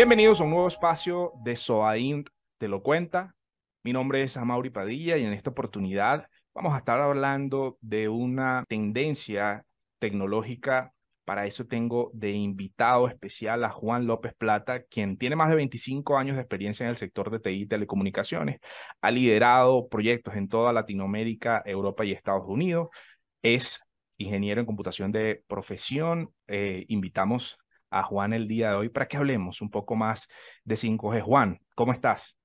Bienvenidos a un nuevo espacio de SOAINT Te lo cuenta. Mi nombre es Amaury Padilla y en esta oportunidad vamos a estar hablando de una tendencia tecnológica. Para eso tengo de invitado especial a Juan López Plata, quien tiene más de 25 años de experiencia en el sector de TI y telecomunicaciones. Ha liderado proyectos en toda Latinoamérica, Europa y Estados Unidos. Es ingeniero en computación de profesión. Eh, invitamos a Juan el día de hoy para que hablemos un poco más de 5G. Juan, ¿cómo estás?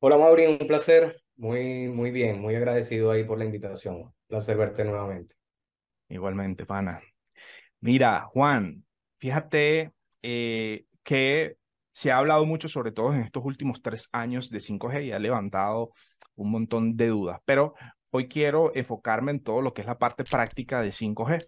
Hola Mauri, un placer. Muy, muy bien, muy agradecido ahí por la invitación. Placer verte nuevamente. Igualmente, pana. Mira, Juan, fíjate eh, que se ha hablado mucho, sobre todo en estos últimos tres años de 5G y ha levantado un montón de dudas, pero hoy quiero enfocarme en todo lo que es la parte práctica de 5G.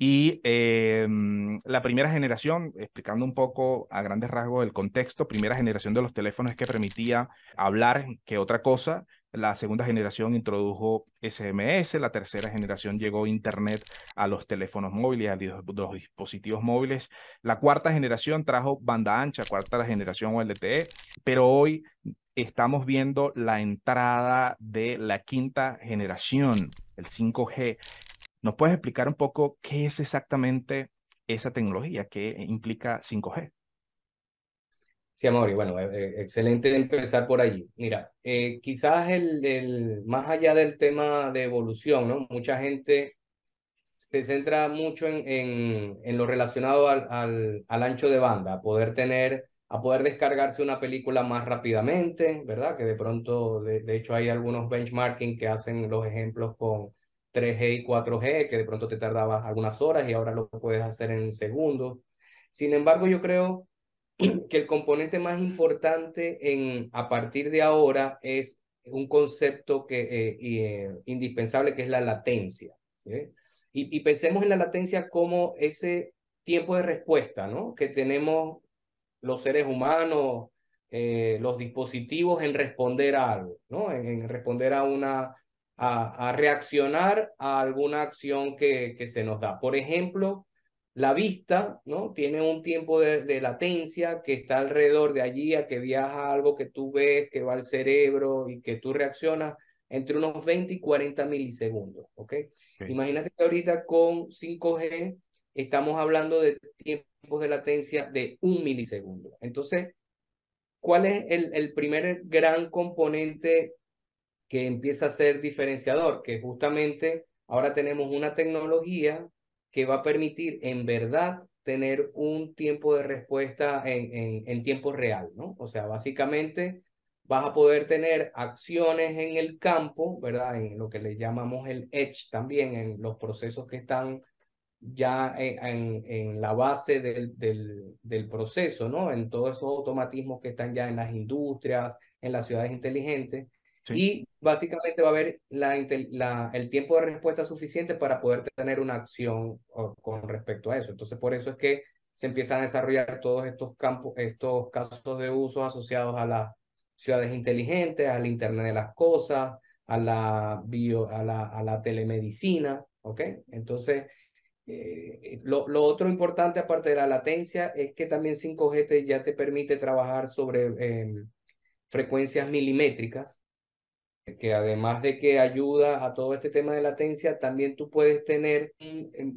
Y em, la primera generación, explicando un poco a grandes rasgos el contexto, primera generación de los teléfonos que permitía hablar que otra cosa. La segunda generación introdujo SMS, la tercera generación llegó Internet a los teléfonos móviles, a los dispositivos móviles. La cuarta generación trajo banda ancha, cuarta generación LTE, pero hoy estamos viendo la entrada de la quinta generación, el 5G, ¿Nos puedes explicar un poco qué es exactamente esa tecnología? ¿Qué implica 5G? Sí, amor, y bueno, eh, excelente empezar por allí. Mira, eh, quizás el, más allá del tema de evolución, ¿no? Mucha gente se centra mucho en, en, lo relacionado al, al, ancho de banda, a poder tener, a poder descargarse una película más rápidamente, ¿verdad? Que de pronto, de hecho, hay algunos benchmarking que hacen los ejemplos con 3G y 4G, que de pronto te tardabas algunas horas y ahora lo puedes hacer en segundos. Sin embargo, yo creo que el componente más importante en, a partir de ahora es un concepto que, eh, eh, indispensable que es la latencia. Y, y, pensemos en la latencia como ese tiempo de respuesta ¿no? que tenemos los seres humanos, eh, los dispositivos en responder a algo, ¿no? en, en responder a una a, reaccionar a alguna acción que, que, se nos da. Por ejemplo, la vista, ¿no? Tiene un tiempo de, latencia que está alrededor de allí a que viaja algo que tú ves, que va al cerebro y que tú reaccionas entre unos 20 y 40 milisegundos, ¿ok? Imagínate que ahorita con 5G estamos hablando de tiempos de latencia de un milisegundo. Entonces, ¿cuál es el, el primer gran componente que empieza a ser diferenciador, que justamente ahora tenemos una tecnología que va a permitir en verdad tener un tiempo de respuesta en, en, en tiempo real, ¿no? O sea, básicamente vas a poder tener acciones en el campo, ¿verdad? En lo que le llamamos el edge también, en los procesos que están ya en, en, la base del, del, del, proceso, ¿no? En todos esos automatismos que están ya en las industrias, en las ciudades inteligentes, y básicamente va a haber la, la, el tiempo de respuesta suficiente para poder tener una acción con respecto a eso. Entonces, por eso es que se empiezan a desarrollar todos estos campos, estos casos de uso asociados a las ciudades inteligentes, al Internet de las Cosas, a la, bio, a la, a la telemedicina, ¿ok? Entonces, eh, lo, lo, otro importante aparte de la latencia es que también 5G ya te permite trabajar sobre eh, frecuencias milimétricas, que además de que ayuda a todo este tema de latencia, también tú puedes tener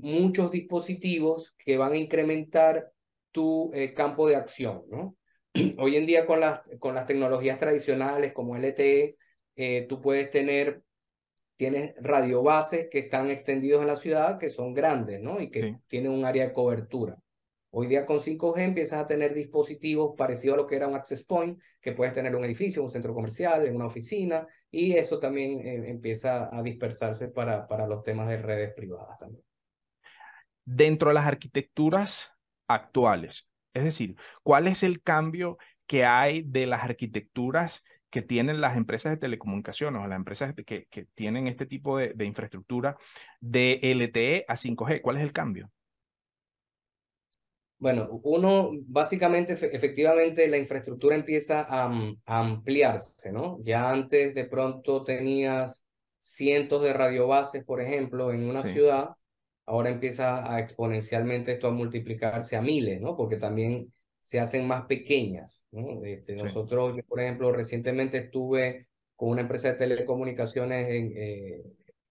muchos dispositivos que van a incrementar tu eh, campo de acción, ¿no? Hoy en día con las, con las tecnologías tradicionales como LTE, eh, tú puedes tener, tienes radiobases que están extendidos en la ciudad, que son grandes, ¿no? Y que tienen un área de cobertura. Hoy día con 5G empiezas a tener dispositivos parecidos a lo que era un access point, que puedes tener un edificio, un centro comercial, en una oficina, y eso también eh, empieza a dispersarse para, para los temas de redes privadas también. Dentro de las arquitecturas actuales, es decir, ¿cuál es el cambio que hay de las arquitecturas que tienen las empresas de telecomunicaciones o las empresas que, que tienen este tipo de, de infraestructura de LTE a 5G? ¿Cuál es el cambio? Bueno, uno, básicamente, efectivamente, la infraestructura empieza a, ampliarse, ¿no? Ya antes de pronto tenías cientos de radiobases, por ejemplo, en una ciudad, ahora empieza a exponencialmente esto a multiplicarse a miles, ¿no? Porque también se hacen más pequeñas. ¿no? Este, Nosotros, por ejemplo, recientemente estuve con una empresa de telecomunicaciones en, eh,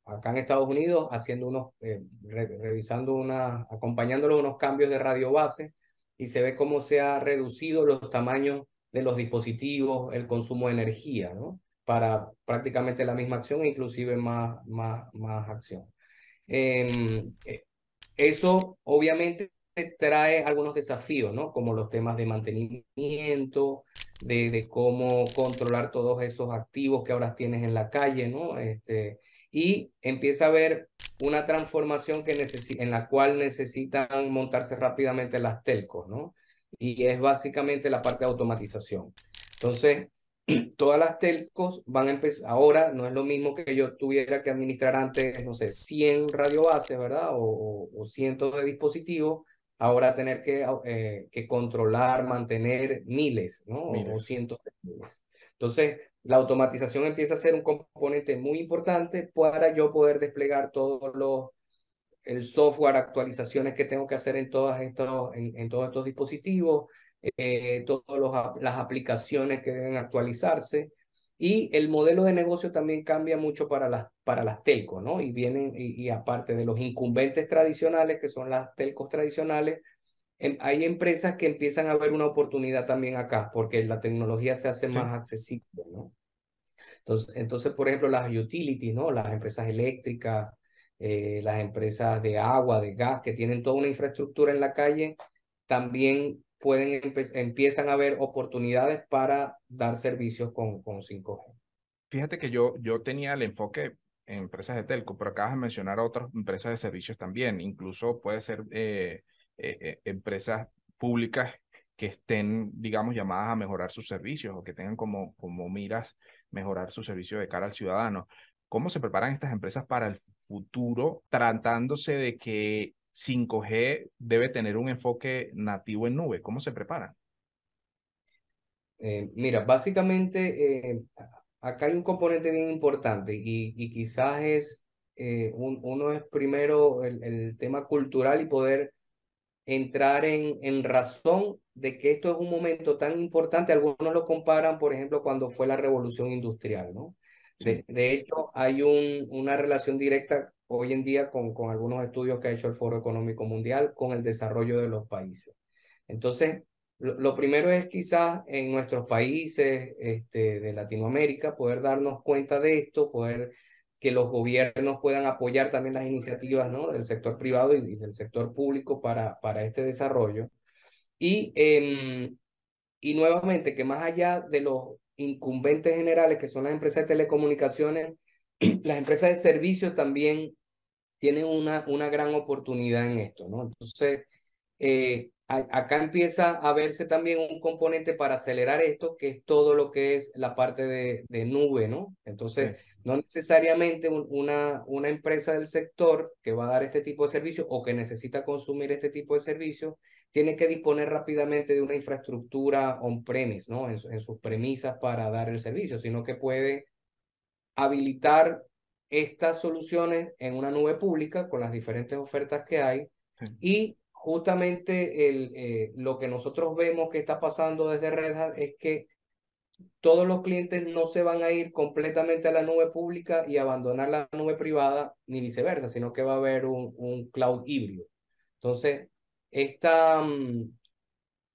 acá en Estados Unidos haciendo unos, eh, revisando una, acompañándolos unos cambios de radio base y se ve cómo se ha reducido los tamaños de los dispositivos, el consumo de energía, ¿no? Para prácticamente la misma acción e inclusive más, más, más acción. Em, eh, eso obviamente trae algunos desafíos, ¿no? Como los temas de mantenimiento, de, de, cómo controlar todos esos activos que ahora tienes en la calle, ¿no? Este, y empieza a haber una transformación que en la cual necesitan montarse rápidamente las telcos, ¿no? Y es básicamente la parte de automatización. Entonces, todas las telcos van a empezar, ahora no es lo mismo que yo tuviera que administrar antes, no sé, 100 radiobases, ¿verdad? O, o, cientos de dispositivos, ahora tener que, eh, que controlar, mantener miles, ¿no? O cientos de miles. Entonces, la automatización empieza a ser un componente muy importante para yo poder desplegar todos los el software, actualizaciones que tengo que hacer en, todas estos, en, todos estos dispositivos, eh, todas las aplicaciones que deben actualizarse. Y el modelo de negocio también cambia mucho para las, para las telcos, ¿no? Y vienen, y, aparte de los incumbentes tradicionales, que son las telcos tradicionales, hay empresas que empiezan a ver una oportunidad también acá, porque la tecnología se hace más accesible, ¿no? Entonces, entonces, por ejemplo, las utilities, ¿no? Las empresas eléctricas, eh, las empresas de agua, de gas, que tienen toda una infraestructura en la calle, también pueden empiezan a haber oportunidades para dar servicios con, con 5G. Fíjate que yo, yo tenía el enfoque en empresas de telco, pero acabas de mencionar otras empresas de servicios también, incluso puede ser eh, eh, eh, empresas públicas que estén, digamos, llamadas a mejorar sus servicios o que tengan como, como miras mejorar su servicio de cara al ciudadano. ¿Cómo se preparan estas empresas para el futuro tratándose de que 5G debe tener un enfoque nativo en nube. ¿Cómo se preparan? Eh, mira, básicamente acá hay un componente bien importante y, y quizás es, uno es primero el, el, tema cultural y poder entrar en, en razón de que esto es un momento tan importante. Algunos lo comparan, por ejemplo, cuando fue la revolución industrial, ¿no? De, de, hecho, hay un, una relación directa hoy en día con, con algunos estudios que ha hecho el Foro Económico Mundial con el desarrollo de los países. Entonces, lo, primero es quizás en nuestros países este, de Latinoamérica poder darnos cuenta de esto, poder que los gobiernos puedan apoyar también las iniciativas ¿no? del sector privado y, del sector público para, para este desarrollo. Y, em, y nuevamente, que más allá de los incumbentes generales, que son las empresas de telecomunicaciones, las empresas de servicios también tienen una, una gran oportunidad en esto, ¿no? Entonces, eh, acá empieza a verse también un componente para acelerar esto, que es todo lo que es la parte de, de nube, ¿no? Entonces, no necesariamente una, una empresa del sector que va a dar este tipo de servicio o que necesita consumir este tipo de servicio tiene que disponer rápidamente de una infraestructura on-premise, ¿no? En, en sus premisas para dar el servicio, sino que puede habilitar estas soluciones en una nube pública con las diferentes ofertas que hay y justamente el, eh, lo que nosotros vemos que está pasando desde Red Hat es que todos los clientes no se van a ir completamente a la nube pública y abandonar la nube privada, ni viceversa, sino que va a haber un, un cloud híbrido. Entonces, esta, mm,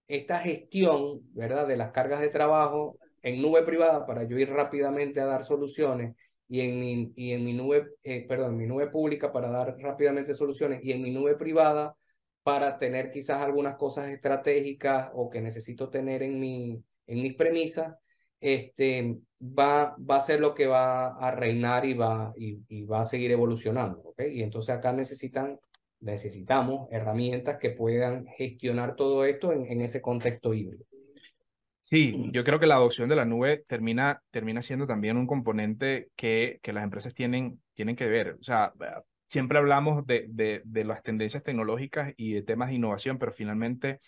esta gestión, ¿verdad?, de las cargas de trabajo en nube privada para yo ir rápidamente a dar soluciones y en mi, y en mi nube, eh, perdón, en mi nube pública para dar rápidamente soluciones y en mi nube privada para tener quizás algunas cosas estratégicas o que necesito tener en, mi, en mis premisas, este, va, va a ser lo que va a reinar y va, y, va a seguir evolucionando. ¿okay? Y entonces acá necesitan, necesitamos herramientas que puedan gestionar todo esto en, en ese contexto híbrido. Sí, yo creo que la adopción de la nube termina, termina siendo también un componente que, que las empresas tienen, tienen que ver. O sea, siempre hablamos de, de, de las tendencias tecnológicas y de temas de innovación, pero finalmente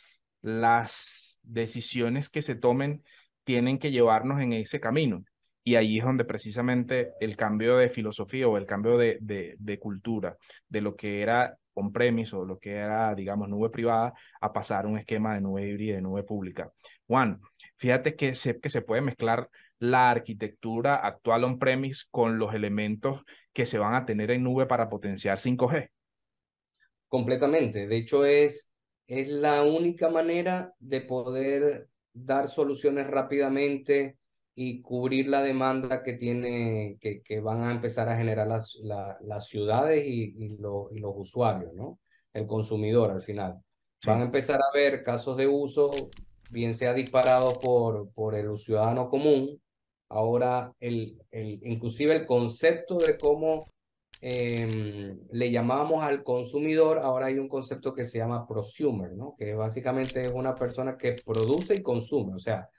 las decisiones que se tomen tienen que llevarnos en ese camino. y ahí es donde precisamente el cambio de filosofía o el cambio de, de, cultura de lo que era on-premise o lo que era, digamos, nube privada, a pasar un esquema de nube híbrida, de nube pública. Juan, fíjate que se, que se puede mezclar la arquitectura actual on-premise con los elementos que se van a tener en nube para potenciar 5G. Completamente. De hecho, es, es la única manera de poder dar soluciones rápidamente y cubrir la demanda que tiene, que, que van a empezar a generar las, las ciudades y, y, lo, y, los usuarios, ¿no? El consumidor al final. Sí. Van a empezar a ver casos de uso, bien sea disparado por, por el ciudadano común. Ahora, el, el, inclusive el concepto de cómo eh, le llamamos al consumidor, ahora hay un concepto que se llama prosumer, ¿no? Que básicamente es una persona que produce y consume, o sea,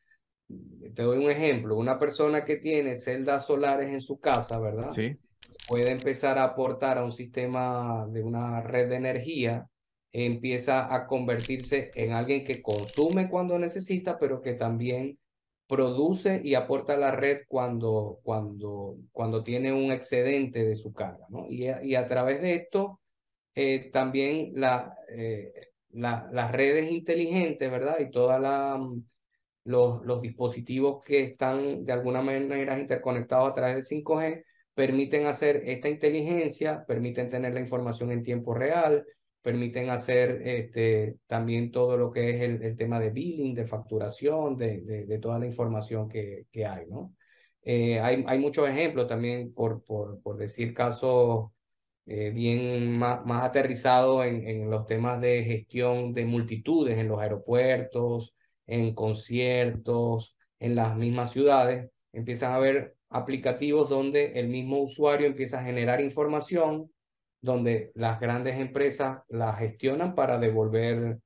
te doy un ejemplo, una persona que tiene celdas solares en su casa, ¿verdad? Sí. Puede empezar a aportar a un sistema de una red de energía, empieza a convertirse en alguien que consume cuando necesita, pero que también produce y aporta a la red cuando, cuando, cuando tiene un excedente de su carga, ¿no? Y a, través de esto, eh, también eh, la, las redes inteligentes, ¿verdad? Y toda la los, los dispositivos que están de alguna manera interconectados a través de 5G permiten hacer esta inteligencia, permiten tener la información en tiempo real, permiten hacer este, también todo lo que es el, el tema de billing, de facturación, de, de, de, toda la información que, que hay, ¿no? Eh, hay, hay muchos ejemplos también, por, por, por decir casos eh, bien más, más aterrizados en, en los temas de gestión de multitudes en los aeropuertos, en conciertos, en las mismas ciudades, empiezan a haber aplicativos donde el mismo usuario empieza a generar información, donde las grandes empresas la gestionan para devolver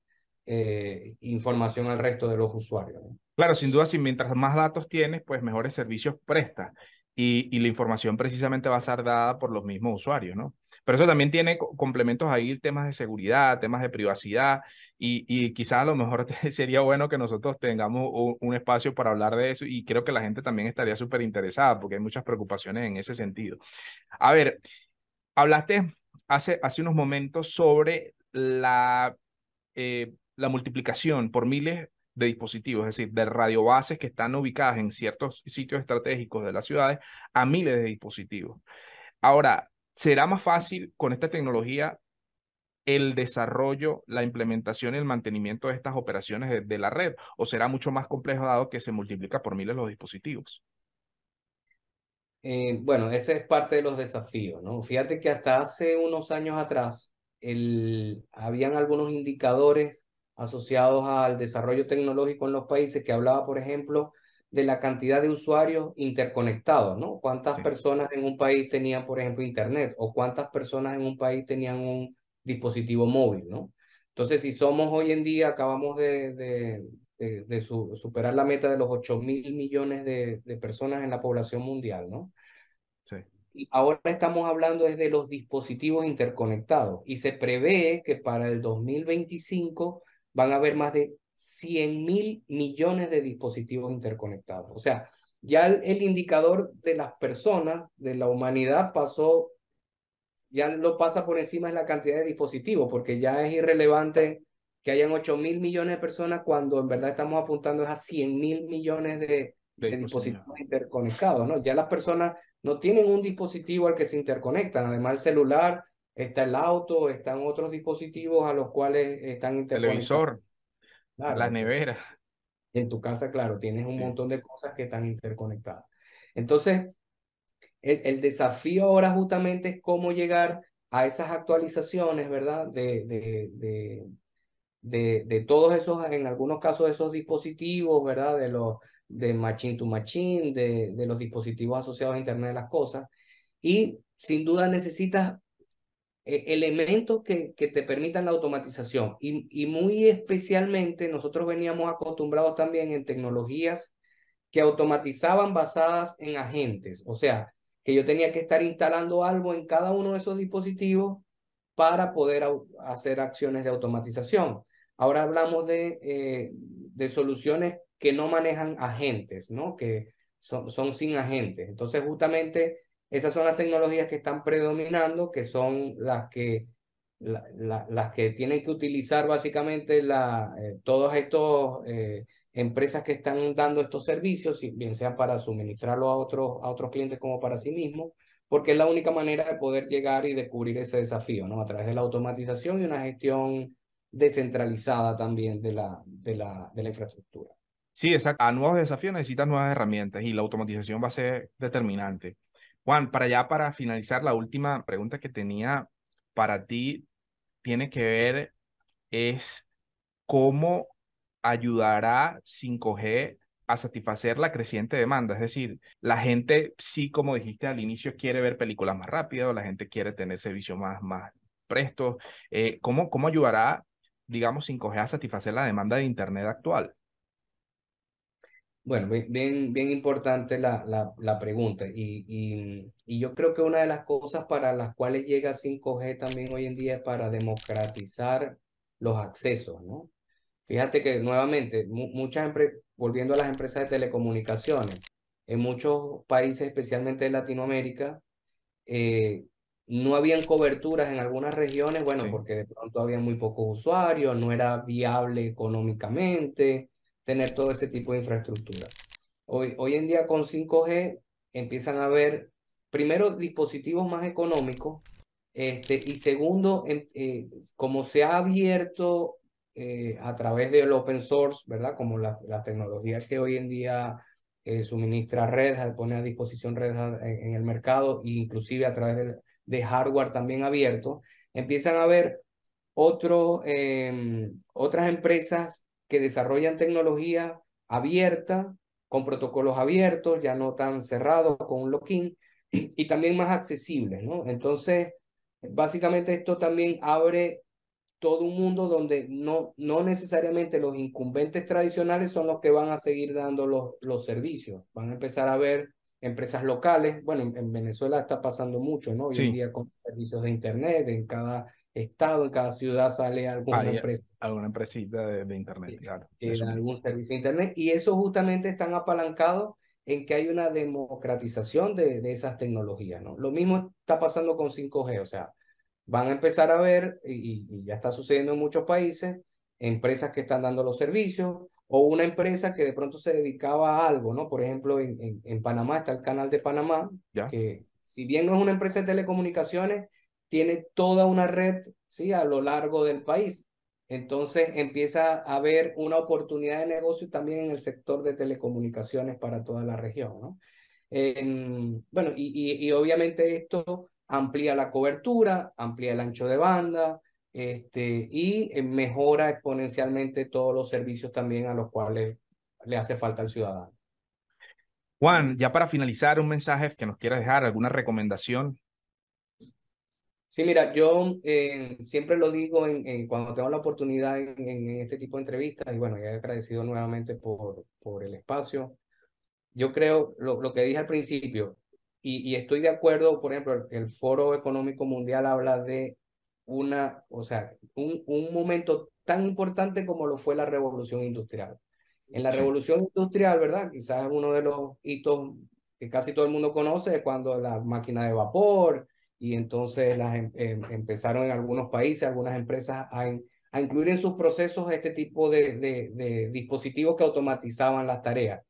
eh, información al resto de los usuarios. Claro, sin duda, si mientras más datos tienes, pues mejores servicios prestas y, y, la información precisamente va a ser dada por los mismos usuarios, ¿no? Pero eso también tiene complementos ahí, temas de seguridad, temas de privacidad, y, y quizás a lo mejor sería bueno que nosotros tengamos un, un, espacio para hablar de eso, y creo que la gente también estaría súper interesada, porque hay muchas preocupaciones en ese sentido. A ver, hablaste hace, hace unos momentos sobre la, eh, la multiplicación por miles de dispositivos, es decir, de radiobases que están ubicadas en ciertos sitios estratégicos de las ciudades a miles de dispositivos. Ahora, ¿será más fácil con esta tecnología el desarrollo, la implementación y el mantenimiento de estas operaciones de, de la red? ¿O será mucho más complejo dado que se multiplica por miles los dispositivos? Eh, bueno, ese es parte de los desafíos, ¿no? Fíjate que hasta hace unos años atrás, el, habían algunos indicadores asociados al desarrollo tecnológico en los países que hablaba, por ejemplo, de la cantidad de usuarios interconectados, ¿no? ¿Cuántas sí. personas en un país tenían, por ejemplo, Internet? ¿O cuántas personas en un país tenían un dispositivo móvil, ¿no? Entonces, si somos hoy en día, acabamos de, de, de, de su, superar la meta de los 8 mil millones de, personas en la población mundial, ¿no? Ahora estamos hablando es de los dispositivos interconectados y se prevé que para el 2025 van a haber más de 100 mil millones de dispositivos interconectados. O sea, ya el, el, indicador de las personas, de la humanidad, pasó, ya lo pasa por encima de la cantidad de dispositivos, porque ya es irrelevante que hayan 8 mil millones de personas cuando en verdad estamos apuntando a 100 mil millones de, de, de dispositivos interconectados, ¿no? Ya las personas no tienen un dispositivo al que se interconectan, además el celular, está el auto, están otros dispositivos a los cuales están interconectados. Televisor, claro, la nevera. En tu casa, claro, tienes un sí. montón de cosas que están interconectadas. Entonces, el, el, desafío ahora justamente es cómo llegar a esas actualizaciones, ¿verdad? De, de, de, de, de todos esos, en algunos casos, esos dispositivos, ¿verdad? De los de machine to machine, de, de los dispositivos asociados a Internet de las Cosas. Y sin duda necesitas eh, elementos que, que, te permitan la automatización. Y, y, muy especialmente nosotros veníamos acostumbrados también en tecnologías que automatizaban basadas en agentes. O sea, que yo tenía que estar instalando algo en cada uno de esos dispositivos para poder hacer acciones de automatización. Ahora hablamos de, eh, de soluciones que no manejan agentes, ¿no? Que son, son sin agentes. Entonces, justamente esas son las tecnologías que están predominando, que son las que, las que tienen que utilizar básicamente la, eh, todas estas eh, empresas que están dando estos servicios, bien sea para suministrarlo a otros, a otros clientes como para sí mismos, porque es la única manera de poder llegar y descubrir ese desafío, ¿no? A través de la automatización y una gestión descentralizada también de la, de la, de la infraestructura. Sí, exacto. A nuevos desafíos necesitas nuevas herramientas y la automatización va a ser determinante. Juan, para ya para finalizar, la última pregunta que tenía para ti tiene que ver es cómo ayudará 5G a satisfacer la creciente demanda. Es decir, la gente sí, como dijiste al inicio, quiere ver películas más rápidas, la gente quiere tener servicios más, más prestos. Eh, ¿cómo, ¿Cómo ayudará, digamos, 5G a satisfacer la demanda de Internet actual? Bueno, bien, bien importante la, la, la pregunta y, y, y, yo creo que una de las cosas para las cuales llega 5G también hoy en día es para democratizar los accesos, ¿no? Fíjate que nuevamente, muchas empresas, volviendo a las empresas de telecomunicaciones, en muchos países, especialmente de Latinoamérica, eh, no habían coberturas en algunas regiones, bueno, porque de pronto había muy pocos usuarios, no era viable económicamente tener todo ese tipo de infraestructura. Hoy, hoy en día con 5G empiezan a haber, primero, dispositivos más económicos, este, y segundo, eh, como se ha abierto eh, a través del open source, ¿verdad? Como las tecnologías que hoy en día eh, suministra Red pone a disposición Red Hat en, el mercado, e inclusive a través de, de, hardware también abierto, empiezan a haber otros, em, otras empresas que desarrollan tecnología abierta, con protocolos abiertos, ya no tan cerrados, con un lock-in, y también más accesibles, ¿no? Entonces, básicamente esto también abre todo un mundo donde no, no necesariamente los incumbentes tradicionales son los que van a seguir dando los, los servicios. Van a empezar a ver empresas locales. Bueno, en, Venezuela está pasando mucho, ¿no? Hoy en día con servicios de Internet, en cada estado, en cada ciudad sale alguna empresa. Alguna empresita de, Internet, claro. algún servicio de Internet. Y eso justamente están apalancados en que hay una democratización de, de esas tecnologías, ¿no? Lo mismo está pasando con 5G, o sea, van a empezar a ver, y, y, ya está sucediendo en muchos países, empresas que están dando los servicios o una empresa que de pronto se dedicaba a algo, ¿no? Por ejemplo, en, en, en Panamá está el canal de Panamá, que si bien no es una empresa de telecomunicaciones, tiene toda una red, ¿sí? A lo largo del país. Entonces empieza a haber una oportunidad de negocio también en el sector de telecomunicaciones para toda la región, ¿no? bueno, y, y, y, obviamente esto amplía la cobertura, amplía el ancho de banda este, y eh, mejora exponencialmente todos los servicios también a los cuales le hace falta al ciudadano. Juan, ya para finalizar, un mensaje que nos quieras dejar, alguna recomendación Sí, mira, yo eh, siempre lo digo en, cuando tengo la oportunidad en, este tipo de entrevistas, y bueno, ya agradecido nuevamente por, por el espacio. Yo creo, lo, lo que dije al principio, y, y, estoy de acuerdo, por ejemplo, el, Foro Económico Mundial habla de una, o sea, un, un momento tan importante como lo fue la revolución industrial. En la revolución industrial, ¿verdad? Quizás uno de los hitos que casi todo el mundo conoce es cuando la máquina de vapor, y entonces las, em, em, empezaron en algunos países, algunas empresas a, a, incluir en sus procesos este tipo de, de, de, dispositivos que automatizaban las tareas.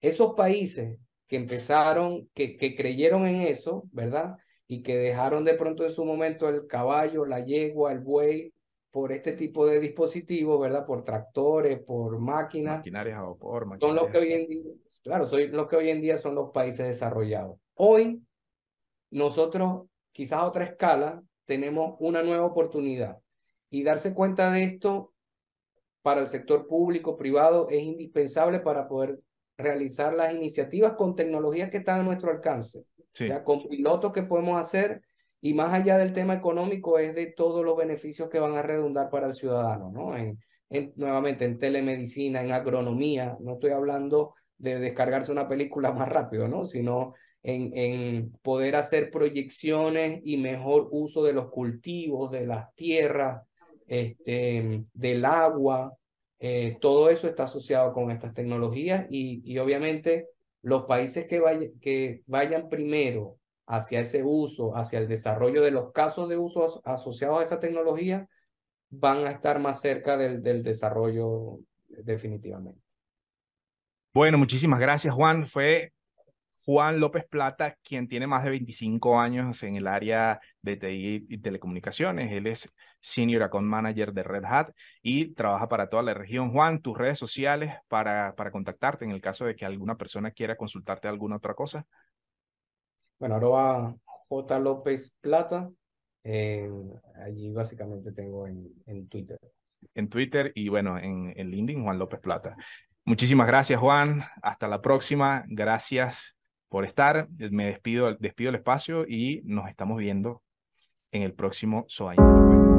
Esos países que empezaron, que, que creyeron en eso, ¿verdad? Y que dejaron de pronto en su momento el caballo, la yegua, el buey, por este tipo de dispositivos, ¿verdad? Por tractores, por máquinas. Maquinarias a vapor, Son los que hoy en día, claro, son los que hoy en día son los países desarrollados. Hoy, nosotros quizás a otra escala, tenemos una nueva oportunidad. Y darse cuenta de esto para el sector público, privado, es indispensable para poder realizar las iniciativas con tecnologías que están a nuestro alcance, con pilotos que podemos hacer y más allá del tema económico es de todos los beneficios que van a redundar para el ciudadano, ¿no? En, en, nuevamente en telemedicina, en agronomía, no estoy hablando de descargarse una película más rápido, ¿no? Sino en, en poder hacer proyecciones y mejor uso de los cultivos, de las tierras, este, del agua. Eh, todo eso está asociado con estas tecnologías y, y obviamente los países que, vayan primero hacia ese uso, hacia el desarrollo de los casos de uso asociados a esa tecnología, van a estar más cerca del, del desarrollo definitivamente. Bueno, muchísimas gracias, Juan. Fue Juan López Plata, quien tiene más de 25 años en el área de TI y telecomunicaciones. Él es Senior Account Manager de Red Hat y trabaja para toda la región. Juan, tus redes sociales para, para contactarte en el caso de que alguna persona quiera consultarte alguna otra cosa. Bueno, arroba J. López Plata. allí básicamente tengo en, en, Twitter. En Twitter y bueno, en, en LinkedIn, Juan López Plata. Muchísimas gracias, Juan. Hasta la próxima. Gracias por estar. Me despido, despido el espacio y nos estamos viendo en el próximo SOA